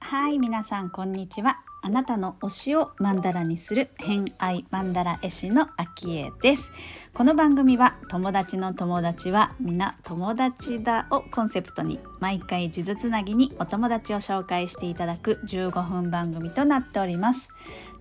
はい皆さんこんにちは。あなたの推しをマンダラにする偏愛マンダラ絵師のアキエです。この番組は友達の友達は皆友達だをコンセプトに毎回数珠つなぎにお友達を紹介していただく15分番組となっております。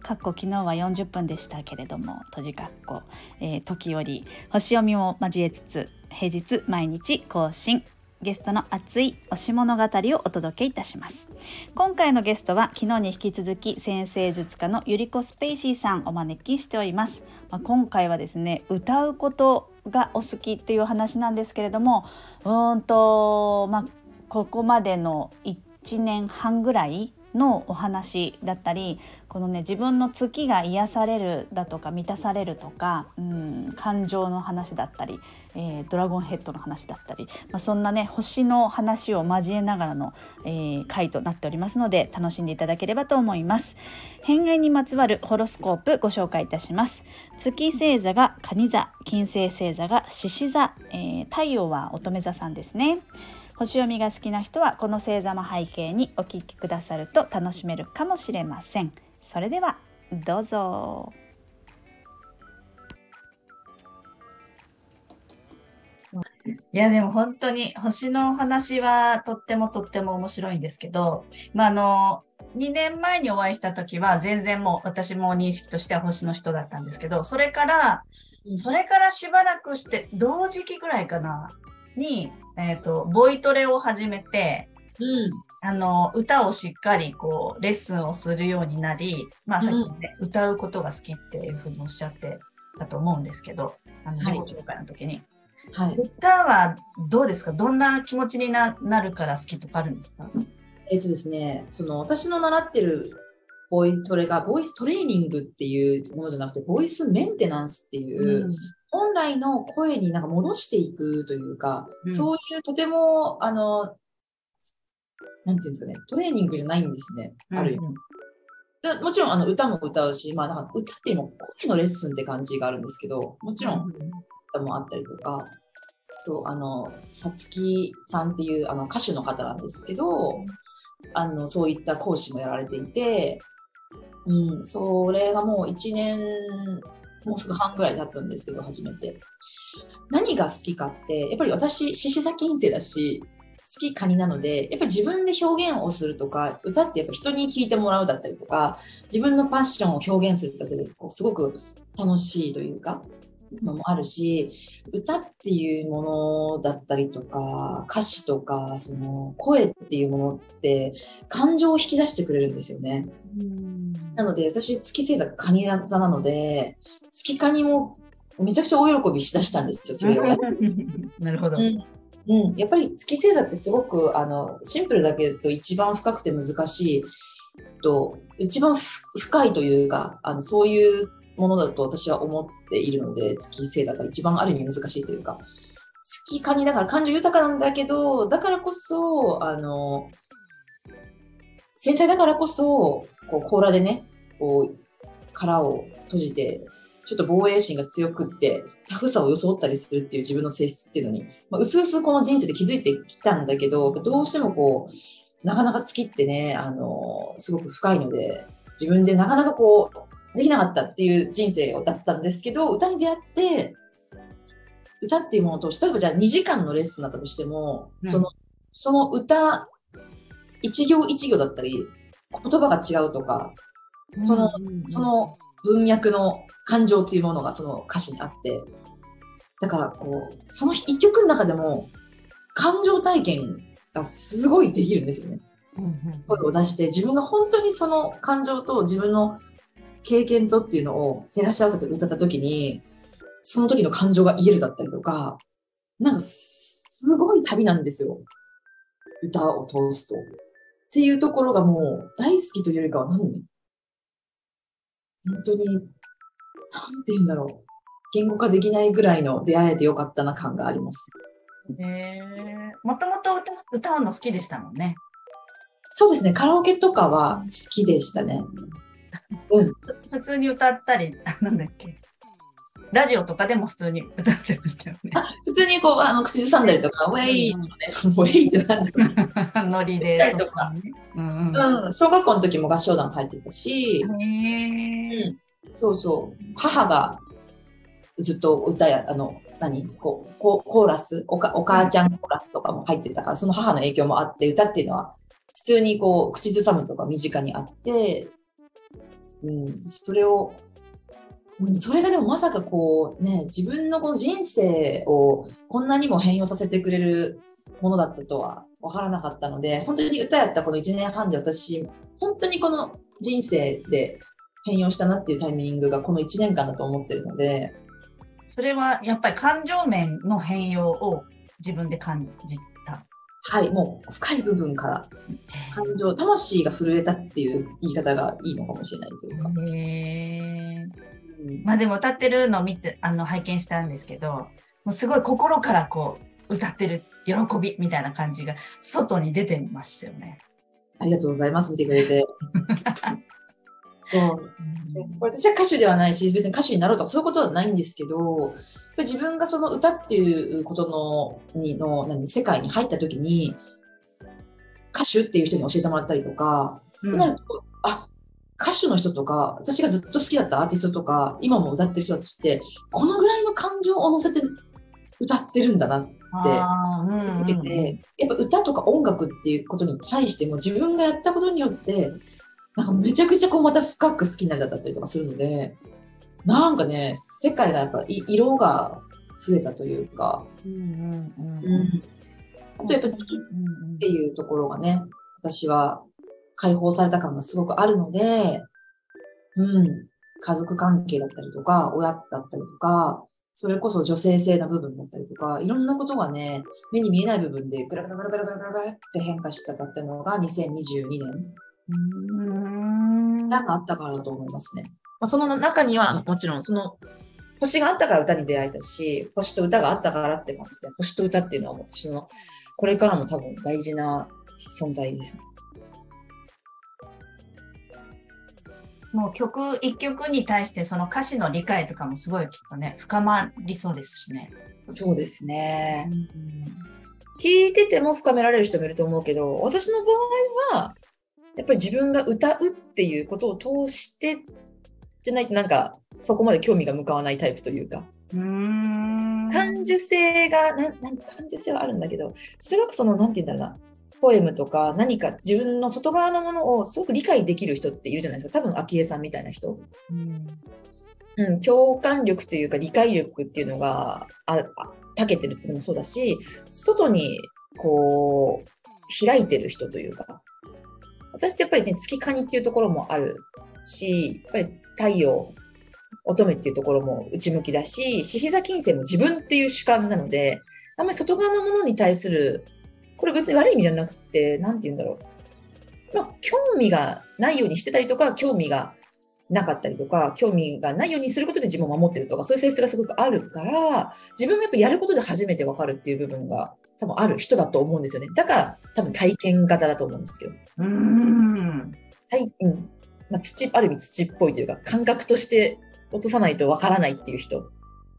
かっこ昨日は40分でしたけれども閉じかっこ、えー、時折星読みも交えつつ平日毎日更新。ゲストの熱い推し物語をお届けいたします。今回のゲストは昨日に引き続き先生術家のゆりこスペイシーさんお招きしております、まあ、今回はですね歌うことがお好きっていう話なんですけれどもうんとまあここまでの1年半ぐらいのお話だったりこのね自分の月が癒されるだとか満たされるとか、うん、感情の話だったり、えー、ドラゴンヘッドの話だったり、まあ、そんなね星の話を交えながらの、えー、回となっておりますので楽しんでいただければと思います。変愛にまつわるホロスコープご紹介いたします。月星座が蟹座、金星星座が獅子座、えー、太陽は乙女座さんですね。星読みが好きな人はこの星座も背景にお聞きくださると楽しめるかもしれません。それではどうぞ。いやでも本当に星のお話はとってもとっても面白いんですけど、まあ、あの2年前にお会いした時は全然もう私も認識としては星の人だったんですけどそれからそれからしばらくして同時期ぐらいかなにえっ、ー、と、ボイトレを始めて、うん、あの、歌をしっかりこう、レッスンをするようになり、まあさっきね、うん、歌うことが好きっていうふうにおっしゃってたと思うんですけど、あの、自己紹介の時に。はい、歌はどうですか？どんな気持ちになるから好きとかあるんですか？えっ、とですね、その私の習ってるボイトレがボイストレーニングっていうものじゃなくて、ボイスメンテナンスっていう、うん、本来の声になんか戻していくというか、うん、そういうとても、あの、なんていうんですかね、トレーニングじゃないんですね、ある意味。うん、もちろんあの歌も歌うし、まあ、なんか歌っていうのも声のレッスンって感じがあるんですけど、もちろん歌もあったりとか、そう、あの、さつきさんっていうあの歌手の方なんですけど、あの、そういった講師もやられていて、うん、それがもう1年もうすぐ半ぐらい経つんですけど、初めて。何が好きかって、やっぱり私、獅子座金星だし、好きカニなので、やっぱり自分で表現をするとか、歌ってやっぱ人に聞いてもらうだったりとか、自分のパッションを表現するだけで、こうすごく楽しいというか、のもあるし、歌っていうものだったりとか、歌詞とか、その声っていうものって感情を引き出してくれるんですよね。うんなので、私、月星座がカニ座なので、月カニもめちゃくちゃ大喜びしだしたんですよ、それを。なるほど。うんうん、やっぱり月星座ってすごくあのシンプルだけど一番深くて難しいと一番深いというかあのそういうものだと私は思っているので月星座が一番ある意味難しいというか月カニだから感情豊かなんだけどだからこそあの繊細だからこそこう甲羅でねこう殻を閉じてちょっと防衛心が強くって、タフさを装ったりするっていう自分の性質っていうのに、まあ、うすうすこの人生で気づいてきたんだけど、どうしてもこう、なかなか月ってね、あの、すごく深いので、自分でなかなかこう、できなかったっていう人生だったんですけど、歌に出会って、歌っていうものと、例えばじゃあ2時間のレッスンだったとしても、うん、その、その歌、一行一行だったり、言葉が違うとか、その、その文脈の感情っていうものがその歌詞にあって、だからこう、その一曲の中でも感情体験がすごいできるんですよね。声を出して自分が本当にその感情と自分の経験とっていうのを照らし合わせて歌った時に、その時の感情が言えるだったりとか、なんかすごい旅なんですよ。歌を通すと。っていうところがもう大好きというよりかは何？本当になんて言うんだろう。言語化できないぐらいの出会えてよかったな感があります。へえもともと歌うの好きでしたもんね。そうですね。カラオケとかは好きでしたね。うん。普通に歌ったり、なんだっけ？ラジオとかでも普通に歌ってましたよね。普通にこう、あの、口ずさんだりとか、ウェイとかね、ウェイってなんだろう。ノリで。か。ね。うんうん。うん、小学校の時も合唱団入ってたし、へー。そうそう、母がずっと歌や、あの、何？こうココーラス？おか、お母ちゃんコーラスとかも入ってたから、その母の影響もあって、歌っていうのは、普通にこう、口ずさむとか身近にあって、うん、それを、うんそれがでもまさかこうね、自分のこの人生をこんなにも変容させてくれるものだったとは分からなかったので、本当に歌やったこの1年半で私、本当にこの人生で変容したなっていうタイミングがこの1年間だと思ってるので、それはやっぱり感情面の変容を自分で感じた。はい、もう深い部分から感情、魂が震えたっていう言い方がいいのかもしれないというか。まあでも歌ってるのを見て、あの、拝見したんですけど、もうすごい心からこう、歌ってる喜びみたいな感じが外に出てましたよね。ありがとうございます、見てくれて。そう。私は歌手ではないし、別に歌手になろうとかそういうことはないんですけど、自分がその歌っていうことの、にの、何、世界に入った時に、歌手っていう人に教えてもらったりとか、うんってなると、あ、歌手の人とか、私がずっと好きだったアーティストとか、今も歌ってる人たちって、このぐらいの感情を乗せて歌ってるんだなってあーうんうんうん。で、やっぱ歌とか音楽っていうことに対しても自分がやったことによって、なんかめちゃくちゃこうまた深く好きになっちゃったりとかするので、なんかね、世界がやっぱい色が増えたというか、うんうんうん。うん。あとやっぱ好きっていうところがね、私は解放された感がすごくあるので、うん、家族関係だったりとか、親だったりとか、それこそ女性性な部分だったりとか、いろんなことがね、目に見えない部分でぐらぐらぐらぐらぐらぐらって変化しちゃったっていうのが2022年うんなんかあったからだと思いますね。まあ、その中にはもちろんその星があったから歌に出会えたし、星と歌があったからって感じで、星と歌っていうのは私のこれからも多分大事な存在ですね。もう曲一曲に対してその歌詞の理解とかもすごいきっとね、深まりそうですしね。そうですね。聞いてても深められる人もいると思うけど、私の場合は、やっぱり自分が歌うっていうことを通して、じゃないとなんか、そこまで興味が向かわないタイプというか、うーん。感受性が、なんなん感受性はあるんだけど、すごくその、なんて言うんだろうな、ポエムとか何か自分の外側のものをすごく理解できる人っているじゃないですか。多分、昭恵さんみたいな人。うんうん、共感力というか理解力っていうのがああ長けてるっていうのもそうだし、外にこう開いてる人というか、私ってやっぱりね、月カニっていうところもあるし、やっぱり太陽、乙女っていうところも内向きだし、獅子座金星も自分っていう主観なので、あんまり外側のものに対する、これ別に悪い意味じゃなくて、なんて言うんだろう。まあ、興味がないようにしてたりとか、興味がなかったりとか、興味がないようにすることで自分を守ってるとか、そういう性質がすごくあるから、自分がやっぱやることで初めてわかるっていう部分が多分ある人だと思うんですよね。だから多分体験型だと思うんですけど。うーん。はい、うん。まあ、土、ある意味土っぽいというか、感覚として落とさないとわからないっていう人。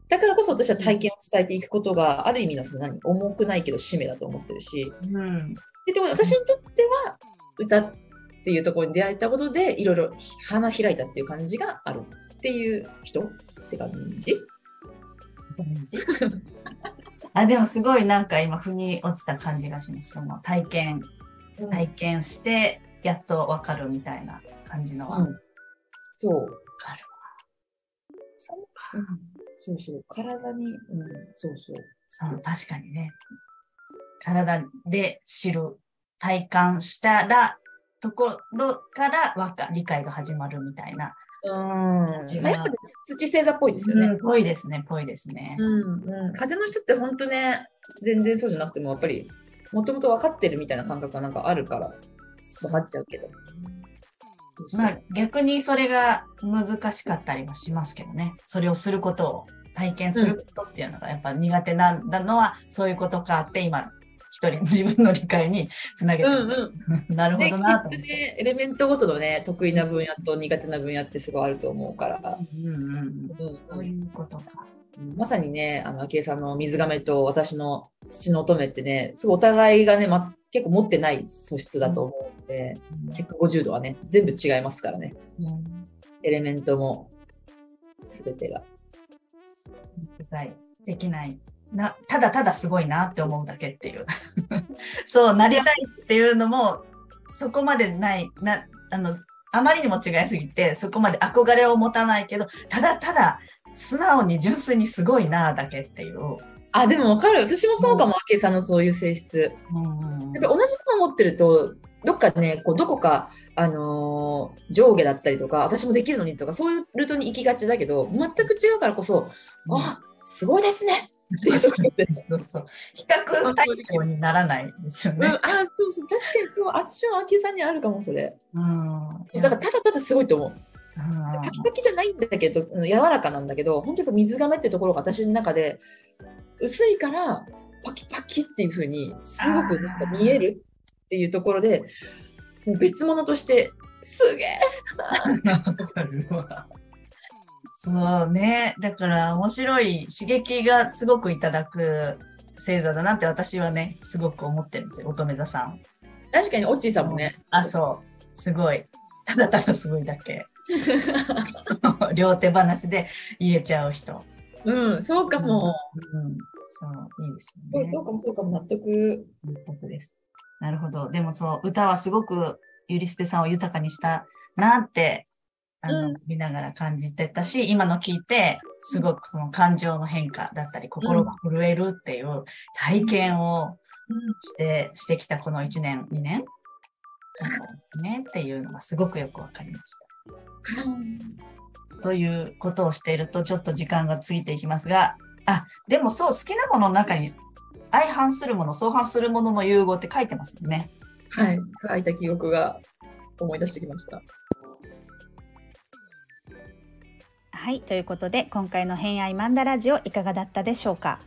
だからこそ私は体験を伝えていくことが、ある意味のその何、重くないけど使命だと思ってるし、うん。ででも私にとっては歌っていうところに出会えたことでいろいろ花開いたっていう感じがあるっていう人って感じ？あ、でもすごいなんか今、腑に落ちた感じがします。その体験、体験して、やっとわかるみたいな感じのは。わうん、そう、かるわ。そうか。うん、そうそう体に、うん、そうそうそう、確かにね。体で知る、体感したら、ところからわか理解が始まるみたいな。うん、まあ、やっぱり土星座っぽいですよね。うんぽいですね、ぽいですね。うん、うん、風の人って本当ね、全然そうじゃなくても、やっぱり、もともと分かってるみたいな感覚がなんかあるから、分かっちゃうけど。まあ、逆にそれが難しかったりもしますけどね。それをすることを体験することっていうのがやっぱ苦手なんだのはそういうことかって今一人自分の理解につなげて、うんうん。なるほね、どなと思って。ね、エレメントごとのね、得意な分野と苦手な分野ってすごいあると思うから。うんうんうんうんそういうことか。まさにね、あの、昭恵さんの水亀と私の土の乙女ってね、すごいお互いがね、ま、結構持ってない素質だと思うので、150度はね、全部違いますからね。うんエレメントも、すべてが。はいできないな。ただただすごいなって思うだけっていう。そう、なりたいっていうのも、そこまでない、な、あの、あまりにも違いすぎて、そこまで憧れを持たないけど、ただただ、素直に純粋にすごいなだけっていう。あ、でもわかる。私もそうかも、昭恵さんのそういう性質。うんやっぱ同じもの持ってると、どっかね、こうどこか、あのー上下だったりとか、私もできるのにとか、そういうルートに行きがちだけど、全く違うからこそ、あ、すごいですねそうそう。比較対象にならないですようん、ね。あ、そうそう、確かにそう、私も昭恵さんにあるかも、それ。うん。だから、ただただすごいと思う。うんパキパキじゃないんだけど、うん柔らかなんだけど、本当やっぱ水亀ってところが私の中で、薄いから、パキパキっていう風に、すごくなんか見えるっていうところで、もう別物として、すげえ そうね。だから面白い刺激がすごくいただく星座だなって私はね、すごく思ってるんですよ。乙女座さん。確かに、オッチーさんもね。あ、そう。すごい。ただただすごいだけ。両手話で言えちゃう人。うん、そうかも。うん。そう、いいですね。そうかも、そうかも、納得。納得です。なるほど。でもそう、歌はすごくゆりすぺさんを豊かにしたなって、あの、うん見ながら感じてたし、今の聞いて、すごくその感情の変化だったり、心が震えるっていう体験をして、してきたこの1年、2年だったんですねっていうのがすごくよくわかりました。ということをしていると、ちょっと時間が過ぎていきますが、あ、でもそう、好きなものの中に相反するもの、相反するものの融合って書いてますよね。はい、書いた記憶が思い出してきました。はいということで今回の「偏愛マンダラジオ」いかがだったでしょうか、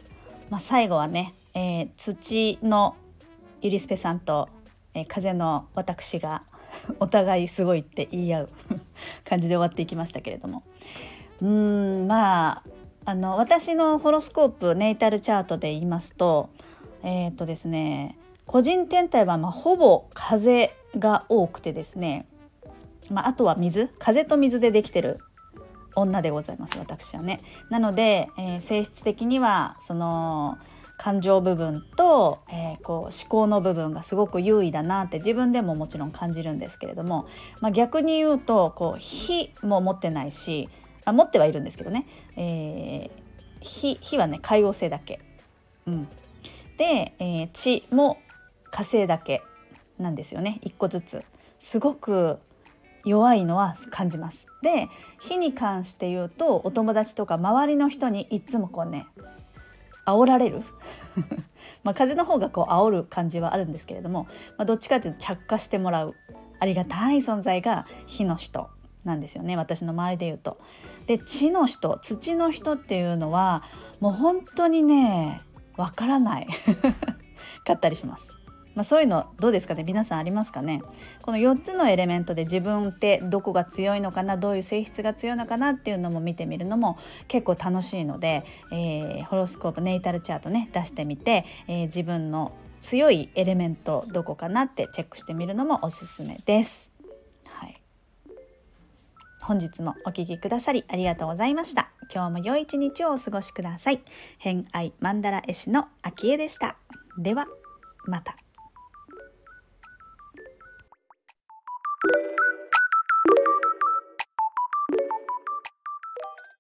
まあ、最後はね、えー土のゆりすぺさんと、えー風の私が お互いすごいって言い合う 感じで終わっていきましたけれども。うんまああの私のホロスコープネイタルチャートで言いますとえーとですね個人天体はまあほぼ風が多くてですね、まあ、あとは水風と水でできてる女でございます私はね。なので、えー性質的にはその感情部分と、えーこう思考の部分がすごく優位だなって自分でももちろん感じるんですけれども、まあ、逆に言うとこう火も持ってないしあ持ってはいるんですけどね、えー火火はね海王星だけ。うん、で、えー地も火星だけなんですよね一個ずつ。すごく弱いのは感じます。で火に関して言うとお友達とか周りの人にいっつもこうね煽られる まあ風の方がこう煽る感じはあるんですけれども、まあ、どっちかというと着火してもらうありがたい存在が火の人なんですよね私の周りで言うと。で地の人土の人っていうのはもう本当にねわからない かったりします。まあ、そういうのどうですかね？皆さんありますかね？この4つのエレメントで自分ってどこが強いのかな？どういう性質が強いのかなっていうのも見てみるのも結構楽しいので、えーホロスコープネイタルチャートね出してみて、えー自分の強いエレメントどこかなってチェックしてみるのもおすすめです。はい本日もお聞きくださりありがとうございました。今日も良い一日をお過ごしください。偏愛マンダラ絵師の秋江でした。ではまた。Thank you